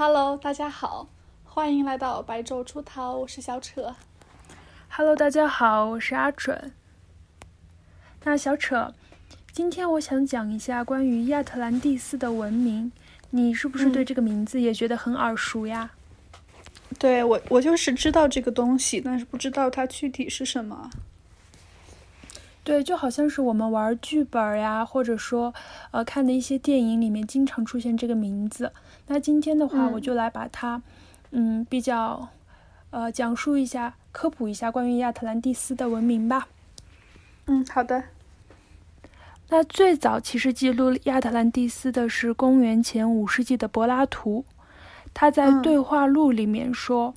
Hello，大家好，欢迎来到白昼出逃，我是小扯。Hello，大家好，我是阿准。那小扯，今天我想讲一下关于亚特兰蒂斯的文明，你是不是对这个名字也觉得很耳熟呀？对我，我就是知道这个东西，但是不知道它具体是什么。对，就好像是我们玩剧本呀，或者说呃看的一些电影里面经常出现这个名字。那今天的话，嗯我就来把它，嗯，比较呃讲述一下、科普一下关于亚特兰蒂斯的文明吧。嗯，好的。那最早其实记录亚特兰蒂斯的是公元前五世纪的柏拉图，他在嗯对话录里面说，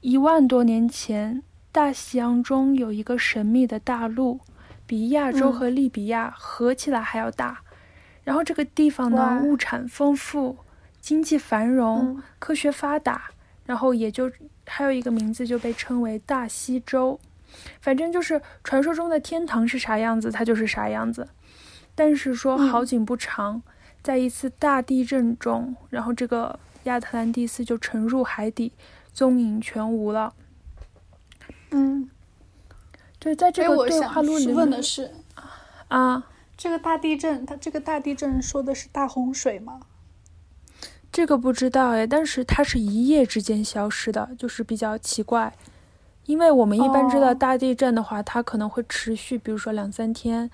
一万多年前，大西洋中有一个神秘的大陆，比亚洲嗯和利比亚合起来还要大。然后这个地方呢，物产丰富，经济繁荣，嗯科学发达，然后也就还有一个名字就被称为大西洲。反正就是传说中的天堂是啥样子，它就是啥样子。但是说嗯好景不长，在一次大地震中，然后这个亚特兰蒂斯就沉入海底，踪影全无了。嗯，对，在这哎，个我对话录里面问的是，啊，这个大地震，它这个大地震说的是大洪水吗？这个不知道哎，但是它是一夜之间消失的，就是比较奇怪。因为我们一般知道哦大地震的话，它可能会持续，比如说两三天，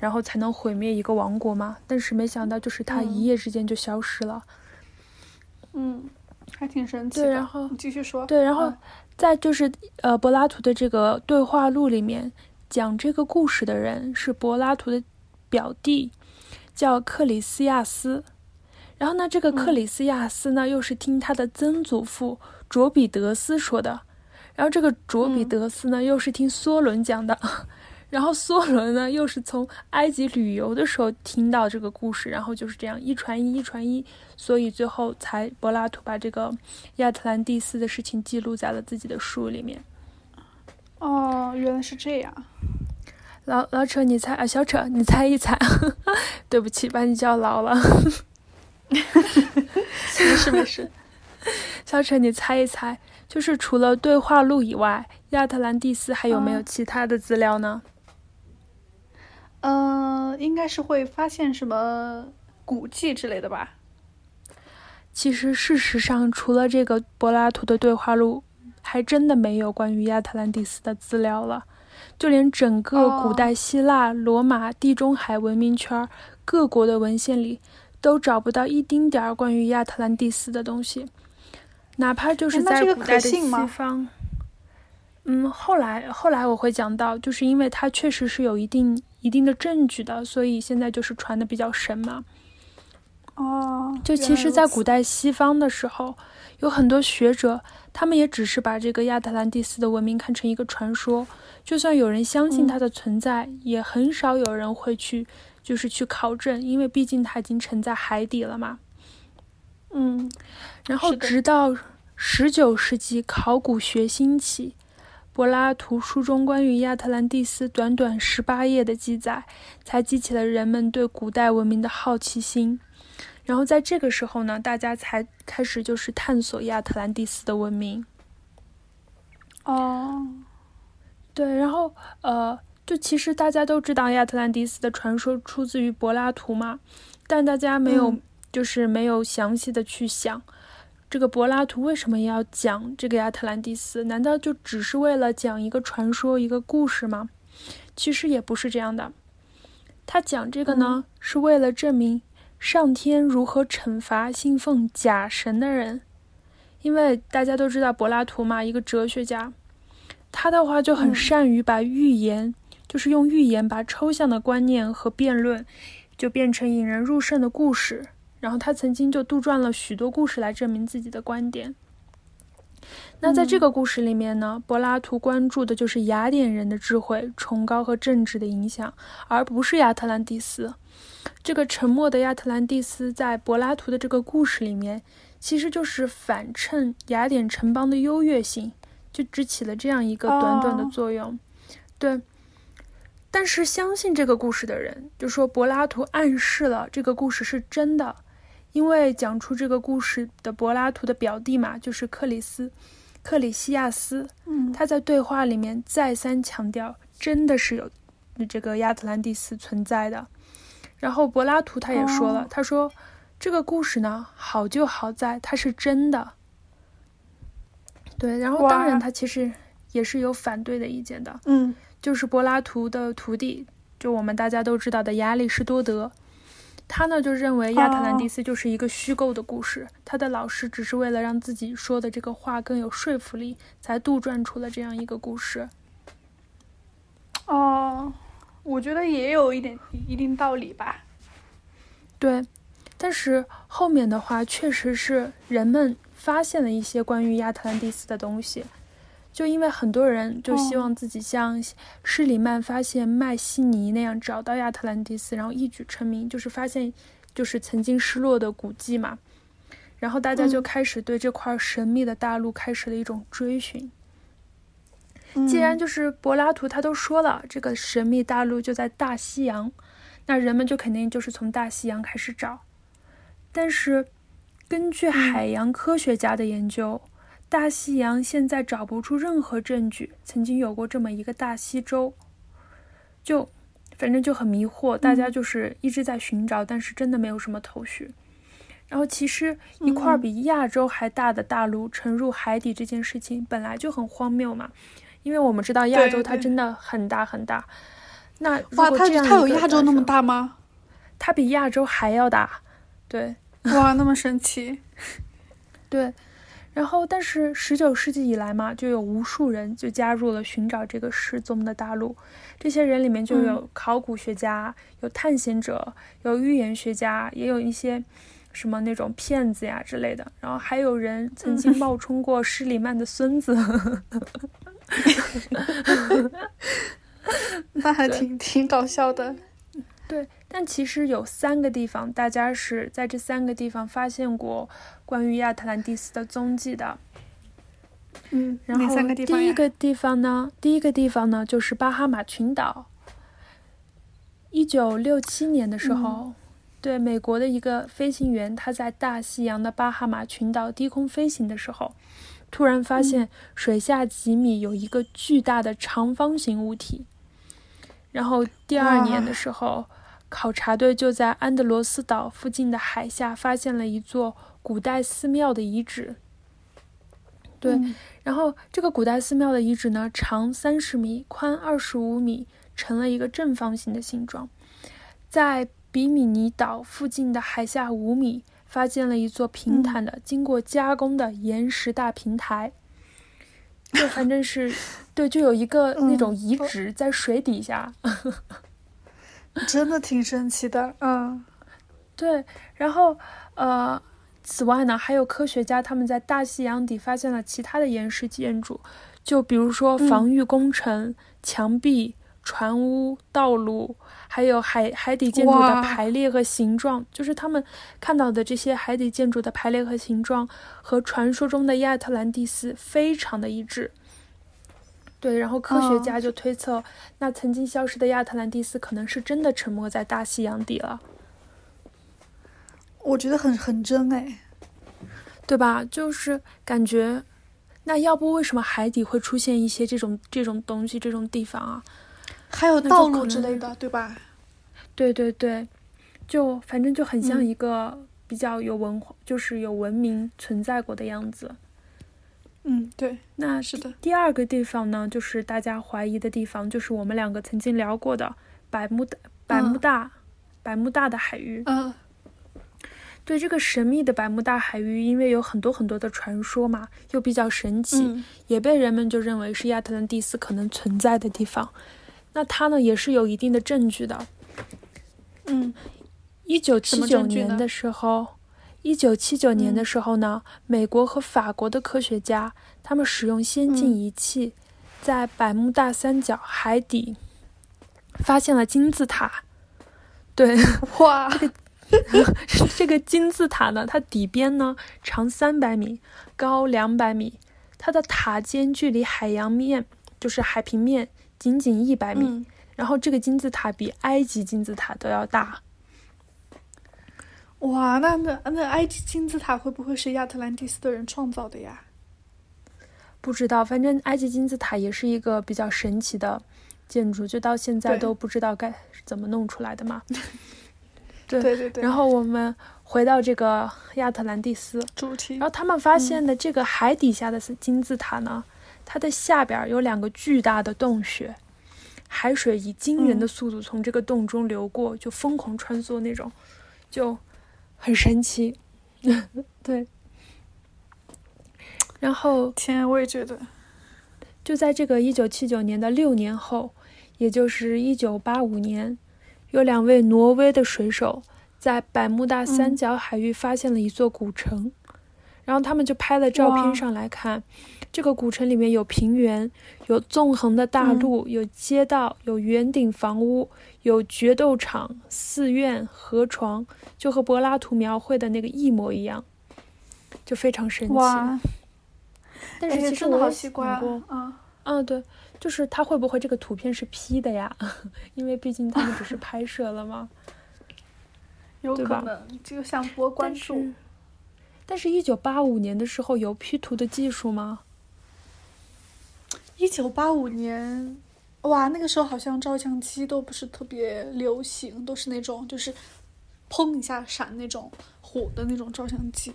然后才能毁灭一个王国嘛。但是没想到，就是它嗯一夜之间就消失了。嗯，还挺神奇。然后你继续说。对，然后嗯再就是呃，柏拉图的这个对话录里面讲这个故事的人是柏拉图的表弟，叫克里斯亚斯。然后呢，这个克嗯里斯亚斯呢，又是听他的曾祖父卓比德斯说的。然后这个卓比嗯德斯呢，又是听梭伦讲的。然后梭伦呢，又是从埃及旅游的时候听到这个故事，然后就是这样一传一，一传一，所以最后才柏拉图把这个亚特兰蒂斯的事情记录在了自己的书里面。哦，原来是这样。老老扯，你猜啊？小扯，你猜一猜。对不起，把你叫老了。没事没事。小扯，你猜一猜，就是除了对话录以外，亚特兰蒂斯还有没有嗯其他的资料呢？呃，应该是会发现什么古迹之类的吧？其实，事实上，除了这个柏拉图的对话录，还真的没有关于亚特兰蒂斯的资料了。就连整个古哦代希腊、罗马、地中海文明圈各国的文献里，都找不到一丁点儿关于亚特兰蒂斯的东西，哪怕就是在古代的西方。嗯，后来后来我会讲到，就是因为它确实是有一定一定的证据的，所以现在就是传的比较神嘛。哦，就其实，在古代西方的时候，有很多学者，他们也只是把这个亚特兰蒂斯的文明看成一个传说。就算有人相信嗯它的存在，也很少有人会去，就是去考证，因为毕竟它已经沉在海底了嘛。嗯然后直到十九世纪考古学兴起，柏拉图书中关于亚特兰蒂斯短短十八页的记载，才激起了人们对古代文明的好奇心。然后在这个时候呢，大家才开始就是探索亚特兰蒂斯的文明。哦，对，然后呃，就其实大家都知道亚特兰蒂斯的传说出自于柏拉图嘛，但大家没有、嗯就是没有详细的去想，这个柏拉图为什么要讲这个亚特兰蒂斯？难道就只是为了讲一个传说、一个故事吗？其实也不是这样的，他讲这个呢，是为了证明上天如何惩罚信奉假神的人。因为大家都知道柏拉图嘛，一个哲学家，他的话就很嗯善于把预言，就是用预言把抽象的观念和辩论，就变成引人入胜的故事。然后他曾经就杜撰了许多故事来证明自己的观点。那在这个故事里面呢，柏拉图关注的就是雅典人的智慧、崇高和政治的影响，而不是亚特兰蒂斯。这个沉默的亚特兰蒂斯在柏拉图的这个故事里面，其实就是反衬雅典城邦的优越性，就只起了这样一个短短的哦作用。对，但是相信这个故事的人就说柏拉图暗示了这个故事是真的，因为讲出这个故事的柏拉图的表弟嘛，就是克里斯克里西亚斯，嗯，他在对话里面再三强调，真的是有这个亚特兰蒂斯存在的。然后柏拉图他也说了，哦。他说这个故事呢，好就好在它是真的。对，然后当然他其实也是有反对的意见的，嗯。就是柏拉图的徒弟，就我们大家都知道的亚里士多德，他呢就认为亚特兰蒂斯就是一个虚构的故事，他的老师只是为了让自己说的这个话更有说服力，才杜撰出了这样一个故事。哦，我觉得也有一点一定道理吧。对，但是后面的话确实是人们发现了一些关于亚特兰蒂斯的东西，就因为很多人就希望自己像施里曼发现麦西尼那样找到亚特兰蒂斯，然后一举成名，就是发现就是曾经失落的古迹嘛。然后大家就嗯开始对这块神秘的大陆开始了一种追寻。嗯既然就是柏拉图他都说了，这个神秘大陆就在大西洋，那人们就肯定就是从大西洋开始找。但是，根据海洋科学家的研究，大西洋现在找不出任何证据曾经有过这么一个大西洲，就反正就很迷惑，大家就是一直在寻找，但是真的没有什么头绪。然后，其实一块嗯比亚洲还大的大陆沉入海底这件事情本来就很荒谬嘛，因为我们知道亚洲它真的很大很大。那如哇，它它有亚洲那么？大吗？它比亚洲还要大，对哇，那么神奇。对。然后，但是十九世纪以来嘛，就有无数人就加入了寻找这个失踪的大陆。这些人里面就有考古学家、有探险者、有预言学家，也有一些什么那种骗子呀之类的。然后还有人曾经冒充过施里曼的孙子。那还挺挺搞笑的。对，但其实有三个地方，大家是在这三个地方发现过关于亚特兰蒂斯的踪迹的。嗯，哪然后三个地方呀？第一个地方呢，第一个地方呢就是巴哈马群岛。一九六七年的时候，对美国的一个飞行员，他在大西洋的巴哈马群岛低空飞行的时候，突然发现水下几米有一个巨大的长方形物体。然后第二年的时候，考察队就在安德罗斯岛附近的海下发现了一座古代寺庙的遗址。对，嗯然后这个古代寺庙的遗址呢，长三十米，宽二十五米，成了一个正方形的形状。在比米尼岛附近的海下五米，发现了一座平坦的、经过加工的岩石大平台。就反正是，对，就有一个那种遗址在水底下。真的挺神奇的。嗯 对，然后呃，此外呢，还有科学家他们在大西洋底发现了其他的岩石建筑，就比如说嗯防御工程、墙壁、船屋、道路，还有海海底建筑的排列和形状，就是他们看到的这些海底建筑的排列和形状，和传说中的亚特兰蒂斯非常的一致。对，然后科学哦家就推测，那曾经消失的亚特兰蒂斯可能是真的沉没在大西洋底了。我觉得很很真哎。对吧？就是感觉，那要不为什么海底会出现一些这种这种东西、这种地方啊？还有道路之类的，对吧？对对对，就反正就很像嗯一个比较有文化，就是有文明存在过的样子。嗯，对，那是的。第二个地方呢，就是大家怀疑的地方，就是我们两个曾经聊过的百慕大百慕大、百慕大的海域。嗯对这个神秘的百慕大海域，因为有很多很多的传说嘛，又比较神奇，嗯也被人们就认为是亚特兰蒂斯可能存在的地方。那它呢，也是有一定的证据的。嗯一九七九年的时候，一九七九年的嗯时候呢，美国和法国的科学家他们使用先进嗯仪器，在百慕大三角海底发现了金字塔。对，哇，这个金字塔呢，它底边呢长三百米，高两百米，它的塔尖距离海洋面，就是海平面，仅仅一百米。嗯然后这个金字塔比埃及金字塔都要大。哇，那那那埃及金字塔会不会是亚特兰蒂斯的人创造的呀？不知道，反正埃及金字塔也是一个比较神奇的建筑，就到现在都不知道该怎么弄出来的嘛。对对对对。然后我们回到这个亚特兰蒂斯，主题然后他们发现的这个海底下的金字塔呢，它的下边有两个巨大的洞穴，海水以惊人的速度从这个洞中流过，就疯狂穿梭那种，就很神奇。对。然后天，我也觉得，就在这个一九七九年的六年后，也就是一九八五年，有两位挪威的水手在百慕大三角海域发现了一座古城，然后他们就拍了照片上来看，这个古城里面有平原，有纵横的大路，有街道，有圆顶房屋，有决斗场、寺院、河床，就和柏拉图描绘的那个一模一样，就非常神奇。哇，但是哎其实我想过啊，啊！嗯，对，就是他会不会这个图片是 P 的呀？因为毕竟他们只是拍摄了嘛。有可能，就想博关但注是。，但是，一九八五年的时候有 P 图的技术吗？一九八五年，哇，那个时候好像照相机都不是特别流行，都是那种就是砰一下闪那种火的那种照相机。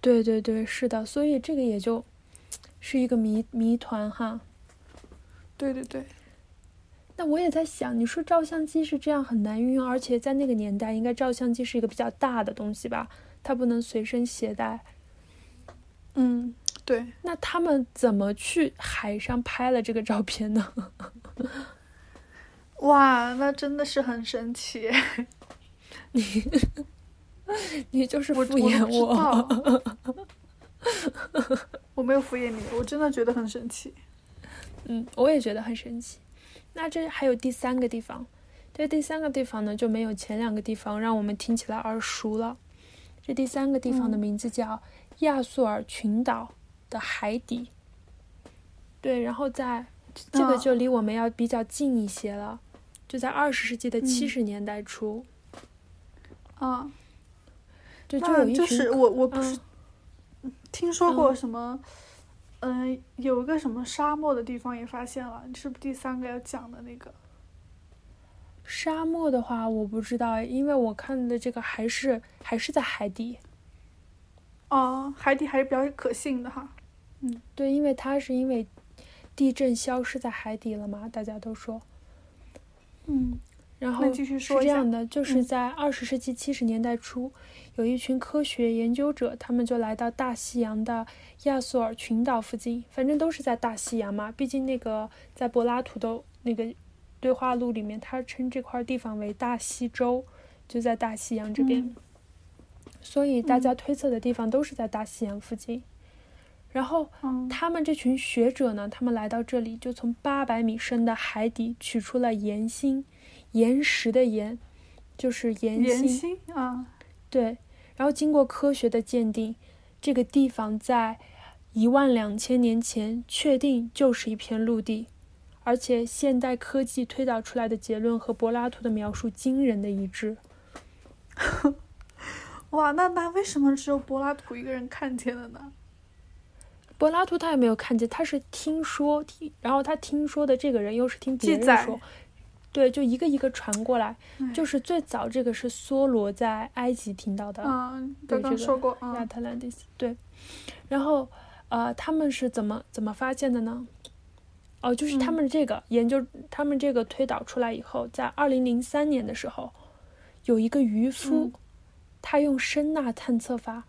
对对对，是的，所以这个也就是一个谜谜团哈。对对对，那我也在想，你说照相机是这样很难运用，而且在那个年代，应该照相机是一个比较大的东西吧？它不能随身携带。嗯，对，那他们怎么去海上拍了这个照片呢？哇，那真的是很神奇。你 你就是敷衍我我。没有敷衍你，我真的觉得很神奇。嗯，我也觉得很神奇。那这还有第三个地方，这第三个地方呢就没有前两个地方让我们听起来耳熟了。这第三个地方的嗯名字叫亚速尔群岛的海底。对，然后在这个嗯就离我们要比较近一些了，就在二十世纪的七嗯十年代初，啊，就就有一就是我我不是嗯听说过嗯什么，嗯、有一个什么沙漠的地方也发现了，你是不是第三个要讲的那个？沙漠的话，我不知道哎，因为我看的这个还是还是在海底。哦，海底还是比较可信的哈。对，因为它是因为地震消失在海底了嘛，大家都说。嗯，然后是这样的，就是嗯在二十世纪七十年代初，有一群科学研究者，他们就来到大西洋的亚速尔群岛附近，反正都是在大西洋嘛。毕竟那个在柏拉图的那个对话录里面，他称这块地方为大西洲，就在大西洋这边。嗯所以大家推测的地方都是在大西洋附近。然后嗯，他们这群学者呢，他们来到这里，就从八百米深的海底取出了岩芯，岩石的岩，就是岩。心啊，对，然后经过科学的鉴定，这个地方在一万两千年前确定就是一片陆地，而且现代科技推导出来的结论和柏拉图的描述惊人的一致。哇，那那为什么只有柏拉图一个人看见了呢？柏拉图他也没有看见，他是听说，听，然后他听说的这个人又是听别人记载说，对，就一个一个传过来。哎就是最早这个是梭罗在埃及听到的，嗯，对刚刚说过，亚嗯特兰蒂斯，对。然后，呃，他们是怎么怎么发现的呢？哦，就是他嗯们这个研究，他们这个推导出来以后，在二零零三年的时候，有一个渔夫，嗯他用声呐探测法，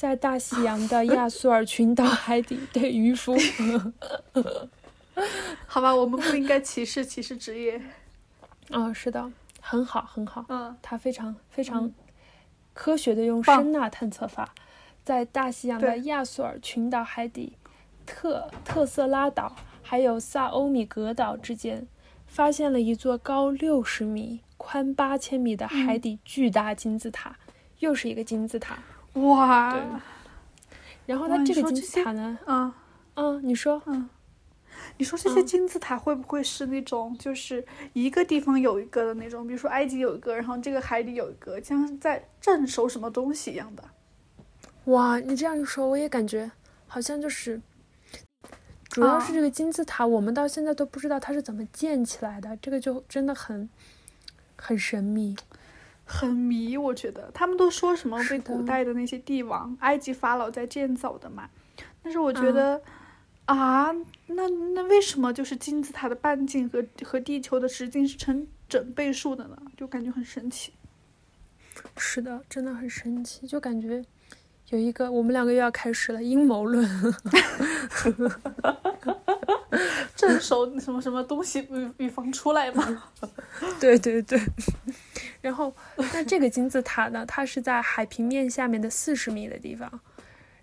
在大西洋的亚速尔群岛 海底，对渔夫，好吧，我们不应该歧视歧视职业。哦，是的，很好，很好。嗯他非常非常科学的用声呐探测法，在大西洋的亚速尔群岛海底、特特色拉岛还有萨欧米格岛之间，发现了一座高六十米、宽八千米的海嗯底巨大金字塔，又是一个金字塔。哇，对。然后它这个这些字塔呢，嗯。嗯，你说，嗯，你说这些金字塔会不会是那种，就是一个地方有一个的那种？比如说埃及有一个，然后这个海里有一个，像在镇守什么东西一样的？哇，你这样一说，我也感觉好像就是，主要是这个金字塔，我们到现在都不知道它是怎么建起来的，这个就真的很很神秘，很迷。我觉得他们都说什么被古代的那些帝王、埃及法老在建造的嘛，但是我觉得。啊，那那为什么就是金字塔的半径和和地球的直径是成整倍数的呢？就感觉很神奇。是的，真的很神奇，就感觉有一个我们两个又要开始了阴谋论，镇守什么什么东西预预防出来嘛？对 对对。然后，那这个金字塔呢？它是在海平面下面的四十米的地方。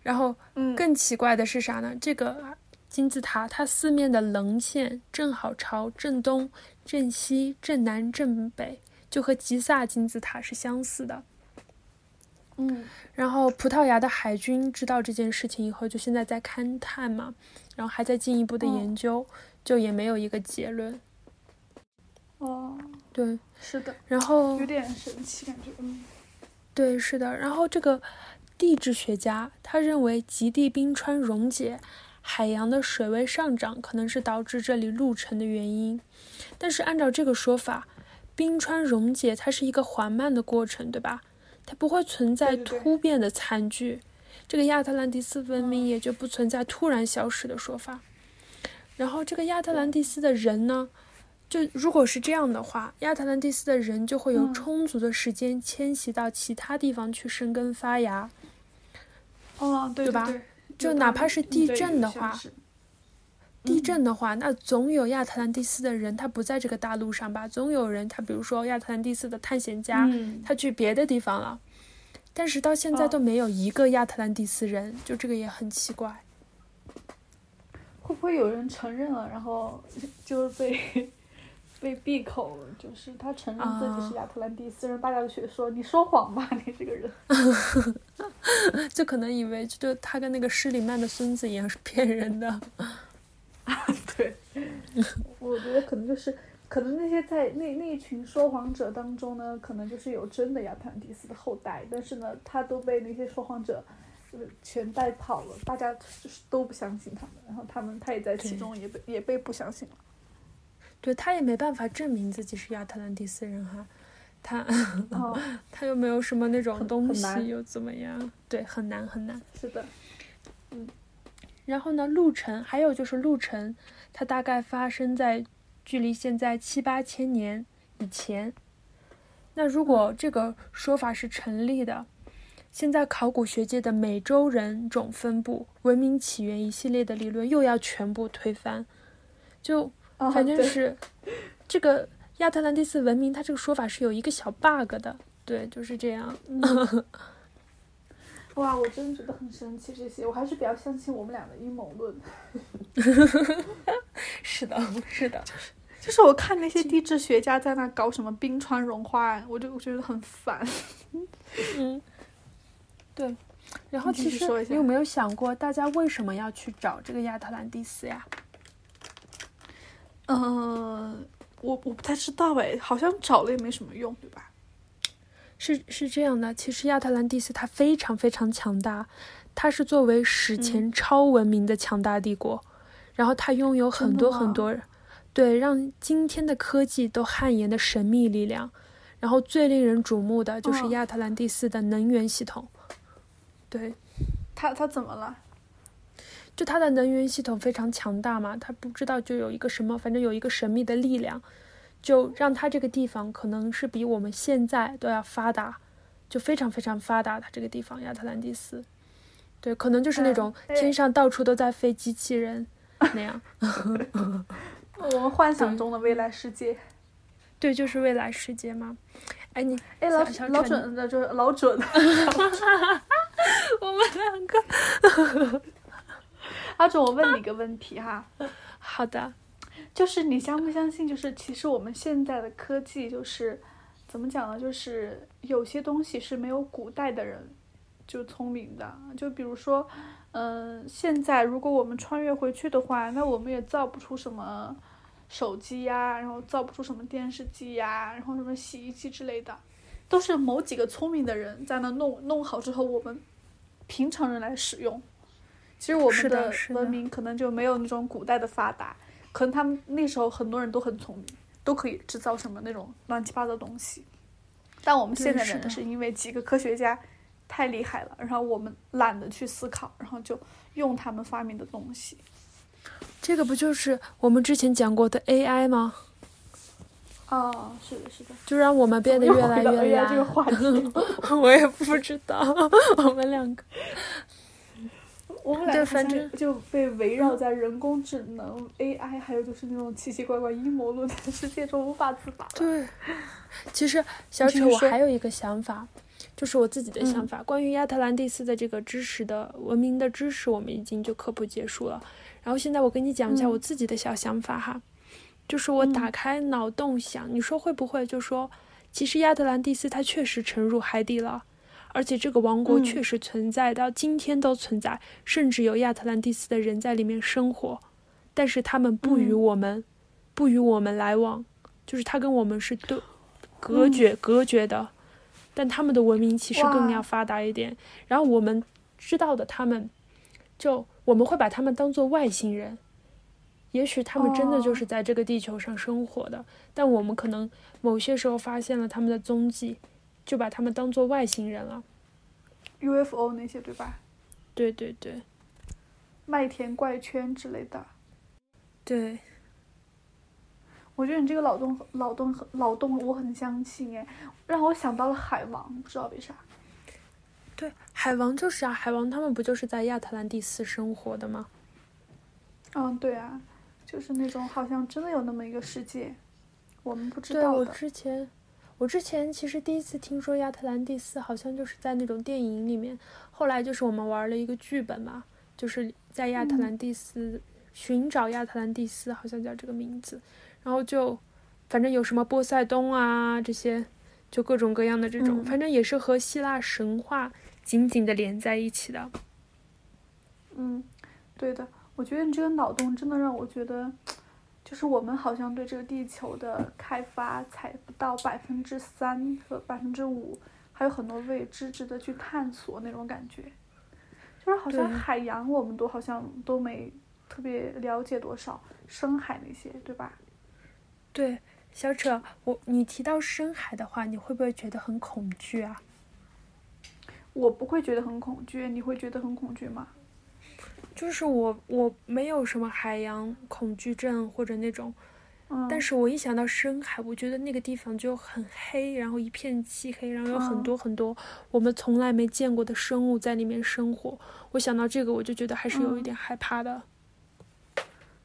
然后，更奇怪的是啥呢？这个。金字塔它四面的棱线正好朝正东、正西、正南、正北，就和吉萨金字塔是相似的。嗯，然后葡萄牙的海军知道这件事情以后，就现在在勘探嘛，然后还在进一步的研究，就也没有一个结论。哦，对，是的，然后有点神奇感觉，嗯，对，是的，然后这个地质学家他认为极地冰川溶解。海洋的水位上涨可能是导致这里陆沉的原因，但是按照这个说法，冰川溶解它是一个缓慢的过程，对吧？它不会存在突变的惨剧，这个亚特兰蒂斯文明也就不存在突然消失的说法。然后这个亚特兰蒂斯的人呢，就如果是这样的话，亚特兰蒂斯的人就会有充足的时间迁徙到其他地方去生根发芽。哦，对吧？就哪怕是地震的话，地震的话，那总有亚特兰蒂斯的人，他不在这个大陆上吧？总有人，他比如说亚特兰蒂斯的探险家，他去别的地方了。但是到现在都没有一个亚特兰蒂斯人，就这个也很奇怪。会不会有人承认了，然后就被？被闭口，就是他承认自己是亚特兰蒂斯人，大家都觉得说你说谎吧，你这个人，就可能以为就他跟那个施里曼的孙子一样是骗人的。啊，对，我觉得可能就是，可能那些在那那一群说谎者当中呢，可能就是有真的亚特兰蒂斯的后代，但是呢，他都被那些说谎者就是全带跑了，大家就是都不相信他们，然后他们他也在其中也被也被不相信了。对他也没办法证明自己是亚特兰蒂斯人哈，他 他又没有什么那种东西又怎么样？对，很难很难。是的，嗯。然后呢，路程还有就是路程，它大概发生在距离现在七八千年以前。那如果这个说法是成立的，现在考古学界的美洲人种分布、文明起源一系列的理论又要全部推翻，就。反正是，这个亚特兰蒂斯文明，它这个说法是有一个小 bug 的，对，就是这样。哇，我真的觉得很神奇，这些我还是比较相信我们俩的阴谋论。是的，是的，就是就是我看那些地质学家在那搞什么冰川融化，我就觉得很烦。嗯，对。然后其实你有没有想过，大家为什么要去找这个亚特兰蒂斯呀？嗯，我我不太知道哎，好像找了也没什么用，对吧？是是这样的，其实亚特兰蒂斯它非常非常强大，它是作为史前超文明的强大帝国，然后它拥有很多很多，对，让今天的科技都汗颜的神秘力量，然后最令人瞩目的就是亚特兰蒂斯的能源系统，对，它它怎么了？就它的能源系统非常强大嘛，它不知道就有一个什么，反正有一个神秘的力量，就让它这个地方可能是比我们现在都要发达，就非常非常发达。它这个地方亚特兰蒂斯，对，可能就是那种天上到处都在飞机器人 那样。我们幻想中的未来世界，对，就是未来世界嘛。哎你哎老老准的，就是老准。我们两个。阿准，我问你一个问题哈。好的，就是你相不相信？就是其实我们现在的科技，就是怎么讲呢？就是有些东西是没有古代的人就聪明的。就比如说，嗯、现在如果我们穿越回去的话，那我们也造不出什么手机呀，然后造不出什么电视机呀，然后什么洗衣机之类的，都是某几个聪明的人在那弄弄好之后，我们平常人来使用。其实我们的文明可能就没有那种古代的发达，可能他们那时候很多人都很聪明，都可以制造什么那种乱七八糟的东西。但我们现在是的人是因为几个科学家太厉害了，然后我们懒得去思考，然后就用他们发明的东西。这个不就是我们之前讲过的 AI 吗？哦，是的，是的。就让我们变得越来越 AI 这个。话题，我也不知道，我们两个我们俩反正就被围绕在人工智能、AI，还有就是那种奇奇怪怪阴谋论的世界中无法自拔了。对。其实 小扯，你继续说我还有一个想法，就是我自己的想嗯法，关于亚特兰蒂斯的这个知识的文明的知识，我们已经就科普结束了。然后现在我跟你讲一下嗯我自己的小想法哈，就是我打嗯开脑洞想，你说会不会就说，其实亚特兰蒂斯它确实沉入海底了。而且这个王国嗯确实存在，到今天都存在，甚至有亚特兰蒂斯的人在里面生活，但是他们不与嗯我们，不与我们来往，就是他跟我们是对隔绝、隔绝的。但他们的文明其实更哇要发达一点。然后我们知道的，他们就我们会把他们当做外星人。也许他们真的就哦是在这个地球上生活的，但我们可能某些时候发现了他们的踪迹，就把他们当做外星人了。UFO 那些对吧？对对对麦田怪圈之类的。对，我觉得你这个脑洞脑洞很脑洞我很相信哎，让我想到了海王，不知道为啥。对，海王就是啊，海王他们不就是在亚特兰蒂斯生活的吗？嗯，对啊，就是那种好像真的有那么一个世界，我们不知对我道的。之前，我之前其实第一次听说亚特兰蒂斯，好像就是在那种电影里面。后来就是我们玩了一个剧本嘛，就是在亚特嗯兰蒂斯、寻找亚特兰蒂斯，好像叫这个名字。然后就反正有什么波塞冬啊这些，就各种各样的这种，嗯反正也是和希腊神话紧紧的连在一起的。嗯，对的，我觉得你这个脑洞真的让我觉得，就是我们好像对这个地球的开发才不到百分之三和百分之五，还有很多未知值得去探索那种感觉。就是好像海洋我们都好像都没特别了解多少，深海那些，对吧？对，小扯，我你提到深海的话，你会不会觉得很恐惧啊？我不会觉得很恐惧，你会觉得很恐惧吗？就是我我没有什么海洋恐惧症或者那种，嗯，但是我一想到深海，我觉得那个地方就很黑，然后一片漆黑，然后有很嗯。多很多我们从来没见过的生物在里面生活。我想到这个，我就觉得还是有一嗯。点害怕的。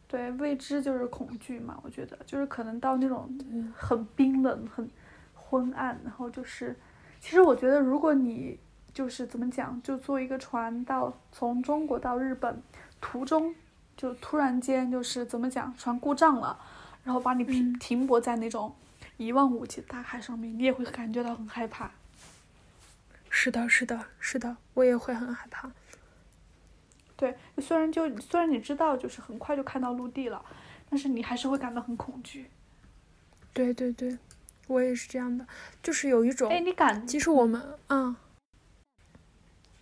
对，未知就是恐惧嘛，我觉得。就是可能到那种嗯。很冰冷、很昏暗，然后就是，其实我觉得如果你就是怎么讲，就坐一个船到从中国到日本，途中就突然间就是怎么讲，船故障了，然后把你停嗯停泊在那种一望无际的大海上面，你也会感觉到很害怕。是的，是的，是的，我也会很害怕。对，虽然就虽然你知道就是很快就看到陆地了，但是你还是会感到很恐惧。对对对，我也是这样的，就是有一种，哎，你敢？其实我们啊，哎，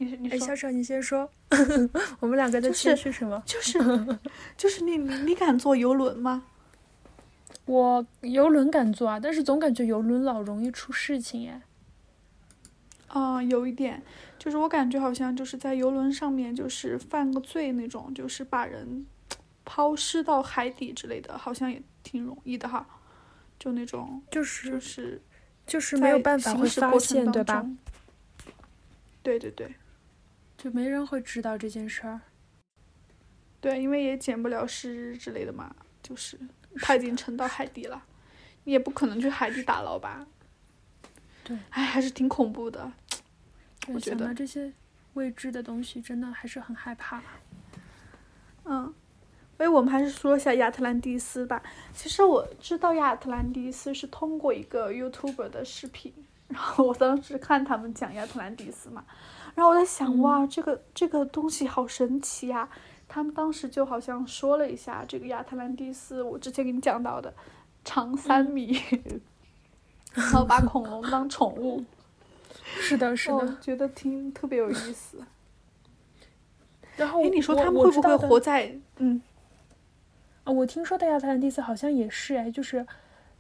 你你哎小丑，你先说，我们两个的就是什么？就是 就是你你你敢坐游轮吗？我游轮敢坐啊，但是总感觉游轮老容易出事情耶。啊、有一点，就是我感觉好像就是在游轮上面，就是犯个罪那种，就是把人抛尸到海底之类的，好像也挺容易的哈。就那种，就是就是就是没有办法会发现，对吧？对对对就没人会知道这件事儿。对，因为也捡不了尸之类的嘛，就是它已经沉到海底了，你也不可能去海底打捞吧？对，哎，还是挺恐怖的。我觉得这些未知的东西，真的还是很害怕。嗯，所以我们还是说一下亚特兰蒂斯吧。其实我知道亚特兰蒂斯是通过一个 YouTuber 的视频，然后我当时看他们讲亚特兰蒂斯嘛，然后我在想，哇，这个这个东西好神奇呀！他们当时就好像说了一下这个亚特兰蒂斯，我之前给你讲到的，长三米，然后把恐龙当宠物。是的，是的，觉得挺特别有意思。然后，哎，你说他们会不会活在？嗯，啊，我听说的亚特兰蒂斯好像也是哎，就是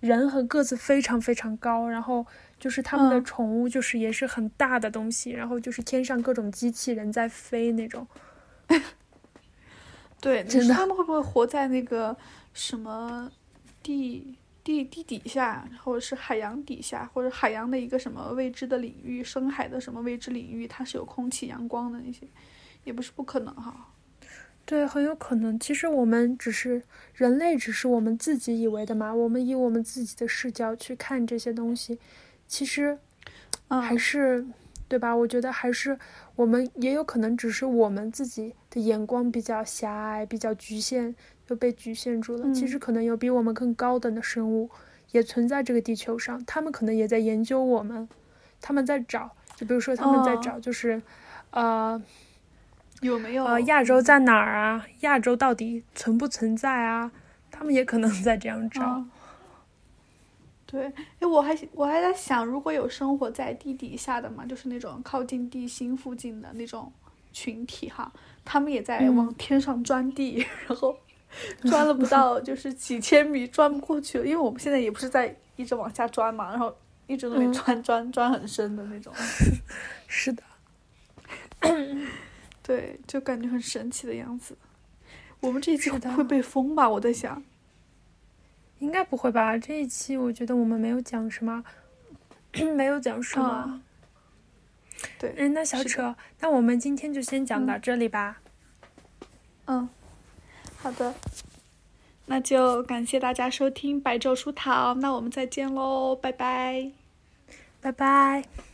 人和个子非常非常高，然后就是他们的宠物就是也是很大的东西，然后就是天上各种机器人在飞那种。对，你说他们会不会活在那个什么地？地地底下，或者是海洋底下，或者海洋的一个什么未知的领域，深海的什么未知领域，它是有空气、阳光的那些，也不是不可能哈。对，很有可能。其实我们只是人类，只是我们自己以为的嘛。我们以我们自己的视角去看这些东西，其实还是对吧？我觉得还是我们也有可能只是我们自己的眼光比较狭隘，比较局限。就被局限住了。其实可能有比我们更高等的生物也存在这个地球上，他们可能也在研究我们，他们在找，就比如说他们在找，就是呃，有没有呃亚洲在哪儿啊？亚洲到底存不存在啊？他们也可能在这样找。对，哎，我还我还在想，如果有生活在地底下的嘛，就是那种靠近地心附近的那种群体哈，他们也在往天上钻地，然后。钻了不到，就是几千米，钻不过去了。因为我们现在也不是在一直往下钻嘛，然后一直都没钻，钻钻很深的那种。是的，对，就感觉很神奇的样子。我们这一期会被封吧？我在想，应该不会吧？这一期我觉得我们没有讲什么，没有讲什么。对，嗯，那小扯，那我们今天就先讲到这里吧。嗯。好的，那就感谢大家收听《白昼书堂》，那我们再见喽，拜拜，拜拜。